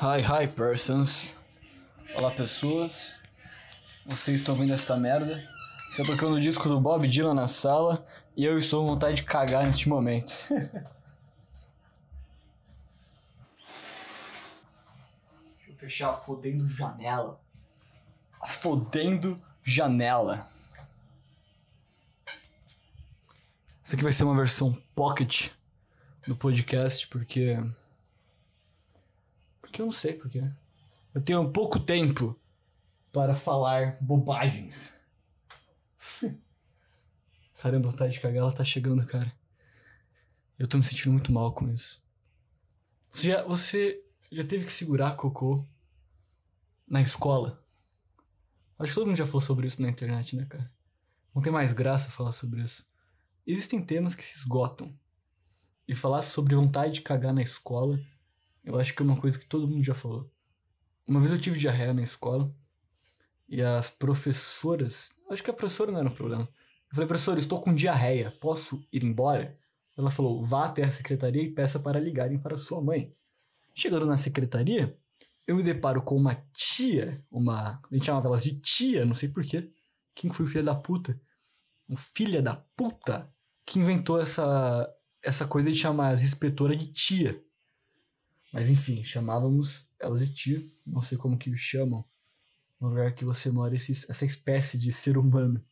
Hi, hi, persons. Olá, pessoas. Vocês estão vendo esta merda? Está tocando o disco do Bob Dylan na sala e eu estou com vontade de cagar neste momento. Deixa eu fechar a fodendo janela. A fodendo janela. Isso aqui vai ser uma versão pocket do podcast, porque. Porque eu não sei porque. Eu tenho pouco tempo para falar bobagens. Caramba, vontade de cagar, ela tá chegando, cara. Eu tô me sentindo muito mal com isso. Você já, você já teve que segurar cocô na escola? Acho que todo mundo já falou sobre isso na internet, né, cara? Não tem mais graça falar sobre isso. Existem temas que se esgotam. E falar sobre vontade de cagar na escola, eu acho que é uma coisa que todo mundo já falou. Uma vez eu tive diarreia na escola e as professoras. Acho que a professora não era um problema. Eu falei, professora, estou com diarreia, posso ir embora? Ela falou, vá até a secretaria e peça para ligarem para sua mãe. Chegando na secretaria, eu me deparo com uma tia, uma. A gente chamava elas de tia, não sei porquê. Quem foi o filho da puta? Um filho da puta que inventou essa, essa coisa de chamar as inspetoras de tia. Mas enfim, chamávamos elas de tia. Não sei como que chamam no lugar que você mora, esse, essa espécie de ser humano.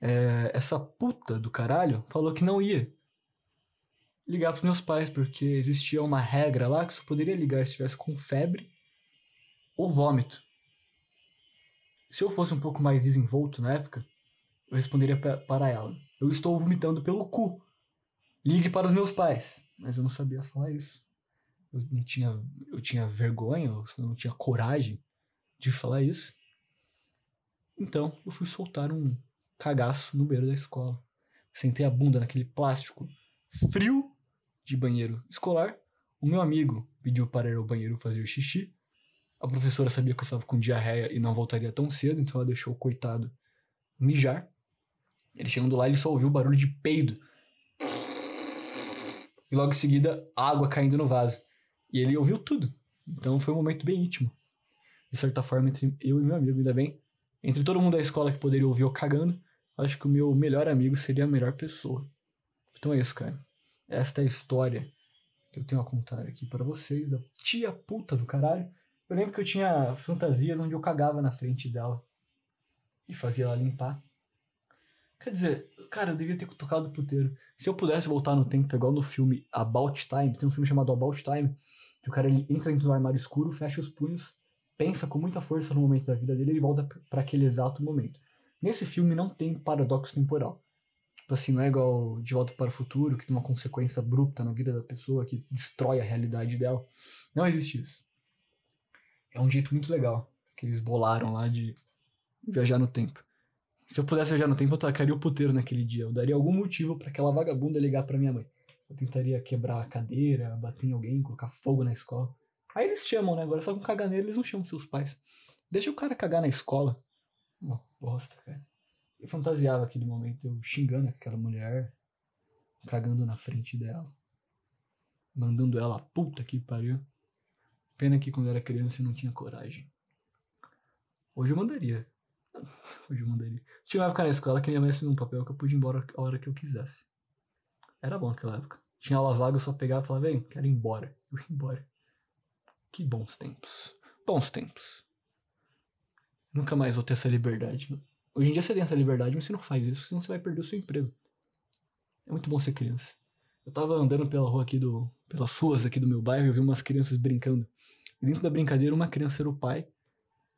É, essa puta do caralho falou que não ia ligar pros meus pais, porque existia uma regra lá que só poderia ligar se estivesse com febre ou vômito. Se eu fosse um pouco mais desenvolto na época, eu responderia para ela: Eu estou vomitando pelo cu. Ligue para os meus pais. Mas eu não sabia falar isso. Eu não tinha, eu tinha vergonha, eu não tinha coragem de falar isso. Então eu fui soltar um cagaço no beiro da escola. Sentei a bunda naquele plástico frio de banheiro escolar. O meu amigo pediu para ir ao banheiro fazer xixi. A professora sabia que eu estava com diarreia e não voltaria tão cedo, então ela deixou o coitado mijar. Ele chegando lá, ele só ouviu o barulho de peido. E logo em seguida, água caindo no vaso. E ele ouviu tudo. Então foi um momento bem íntimo. De certa forma, entre eu e meu amigo, ainda bem. Entre todo mundo da escola que poderia ouvir eu cagando, acho que o meu melhor amigo seria a melhor pessoa. Então é isso, cara. Esta é a história que eu tenho a contar aqui para vocês, da tia puta do caralho. Eu lembro que eu tinha fantasias onde eu cagava na frente dela e fazia ela limpar. Quer dizer, cara, eu devia ter tocado o puteiro. Se eu pudesse voltar no tempo, igual no filme About Time, tem um filme chamado About Time, que o cara ele entra dentro do armário escuro, fecha os punhos, pensa com muita força no momento da vida dele e volta para aquele exato momento. Nesse filme não tem paradoxo temporal. Tipo assim, não é igual De Volta para o Futuro, que tem uma consequência abrupta na vida da pessoa, que destrói a realidade dela. Não existe isso. É um jeito muito legal que eles bolaram lá de viajar no tempo. Se eu pudesse viajar no tempo, eu tacaria o puteiro naquele dia. Eu daria algum motivo para aquela vagabunda ligar para minha mãe. Eu tentaria quebrar a cadeira, bater em alguém, colocar fogo na escola. Aí eles chamam, né? Agora só com caganeiro eles não chamam seus pais. Deixa o cara cagar na escola. Uma bosta, cara. Eu fantasiava aquele momento, eu xingando aquela mulher, cagando na frente dela, mandando ela, puta que pariu. Pena que quando eu era criança eu não tinha coragem. Hoje eu mandaria. Hoje eu mandaria. Tinha uma época na escola que minha um papel que eu podia ir embora a hora que eu quisesse. Era bom naquela época. Tinha aula vaga, eu só pegava e falava, vem, quero ir embora. Eu ia embora. Que bons tempos. Bons tempos. Nunca mais vou ter essa liberdade. Hoje em dia você tem essa liberdade, mas você não faz isso, senão você vai perder o seu emprego. É muito bom ser criança. Eu tava andando pela rua aqui do. pelas ruas aqui do meu bairro e eu vi umas crianças brincando. E dentro da brincadeira, uma criança era o pai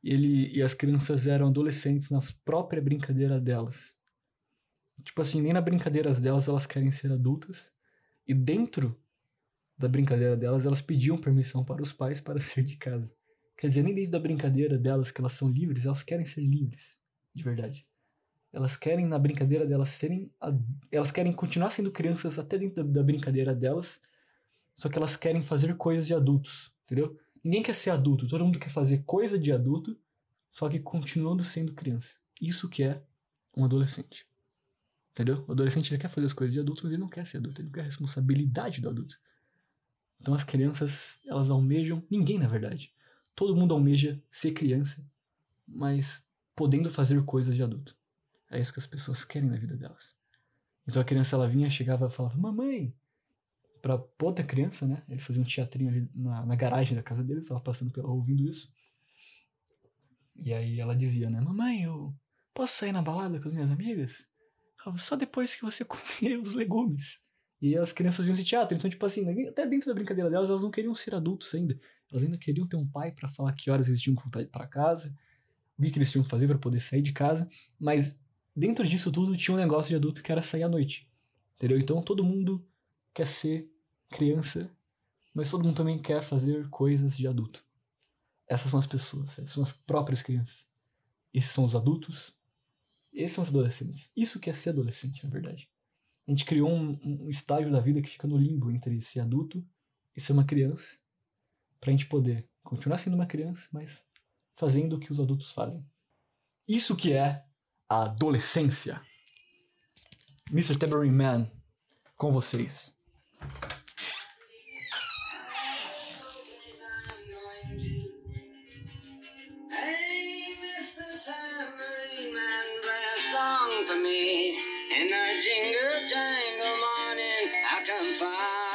e, ele, e as crianças eram adolescentes na própria brincadeira delas. Tipo assim, nem na brincadeira delas elas querem ser adultas. E dentro da brincadeira delas, elas pediam permissão para os pais para sair de casa. Quer dizer, nem dentro da brincadeira delas que elas são livres, elas querem ser livres, de verdade. Elas querem, na brincadeira delas, serem. Elas querem continuar sendo crianças até dentro da, da brincadeira delas, só que elas querem fazer coisas de adultos, entendeu? Ninguém quer ser adulto, todo mundo quer fazer coisa de adulto, só que continuando sendo criança. Isso que é um adolescente. Entendeu? O adolescente ele quer fazer as coisas de adulto, mas ele não quer ser adulto, ele não quer a responsabilidade do adulto. Então as crianças, elas almejam, ninguém na verdade, todo mundo almeja ser criança, mas podendo fazer coisas de adulto. É isso que as pessoas querem na vida delas. Então a criança ela vinha, chegava e falava: Mamãe, pra outra criança, né? Eles faziam um teatrinho ali na, na garagem da casa deles, ela passando pela ouvindo isso. E aí ela dizia, né? Mamãe, eu posso sair na balada com as minhas amigas? Só depois que você comer os legumes. E as crianças iam de teatro, então, tipo assim, até dentro da brincadeira delas, elas não queriam ser adultos ainda. Elas ainda queriam ter um pai para falar que horas eles tinham que voltar para casa, o que, que eles tinham que fazer para poder sair de casa. Mas dentro disso tudo tinha um negócio de adulto que era sair à noite. Entendeu? Então todo mundo quer ser criança, mas todo mundo também quer fazer coisas de adulto. Essas são as pessoas, essas são as próprias crianças. Esses são os adultos, esses são os adolescentes. Isso que é ser adolescente, na verdade. A gente criou um, um estágio da vida que fica no limbo entre ser adulto e ser uma criança, pra gente poder continuar sendo uma criança, mas fazendo o que os adultos fazem. Isso que é a adolescência. Mr. Tambourine Man, com vocês. for me. in I jingle jangle morning, I come find.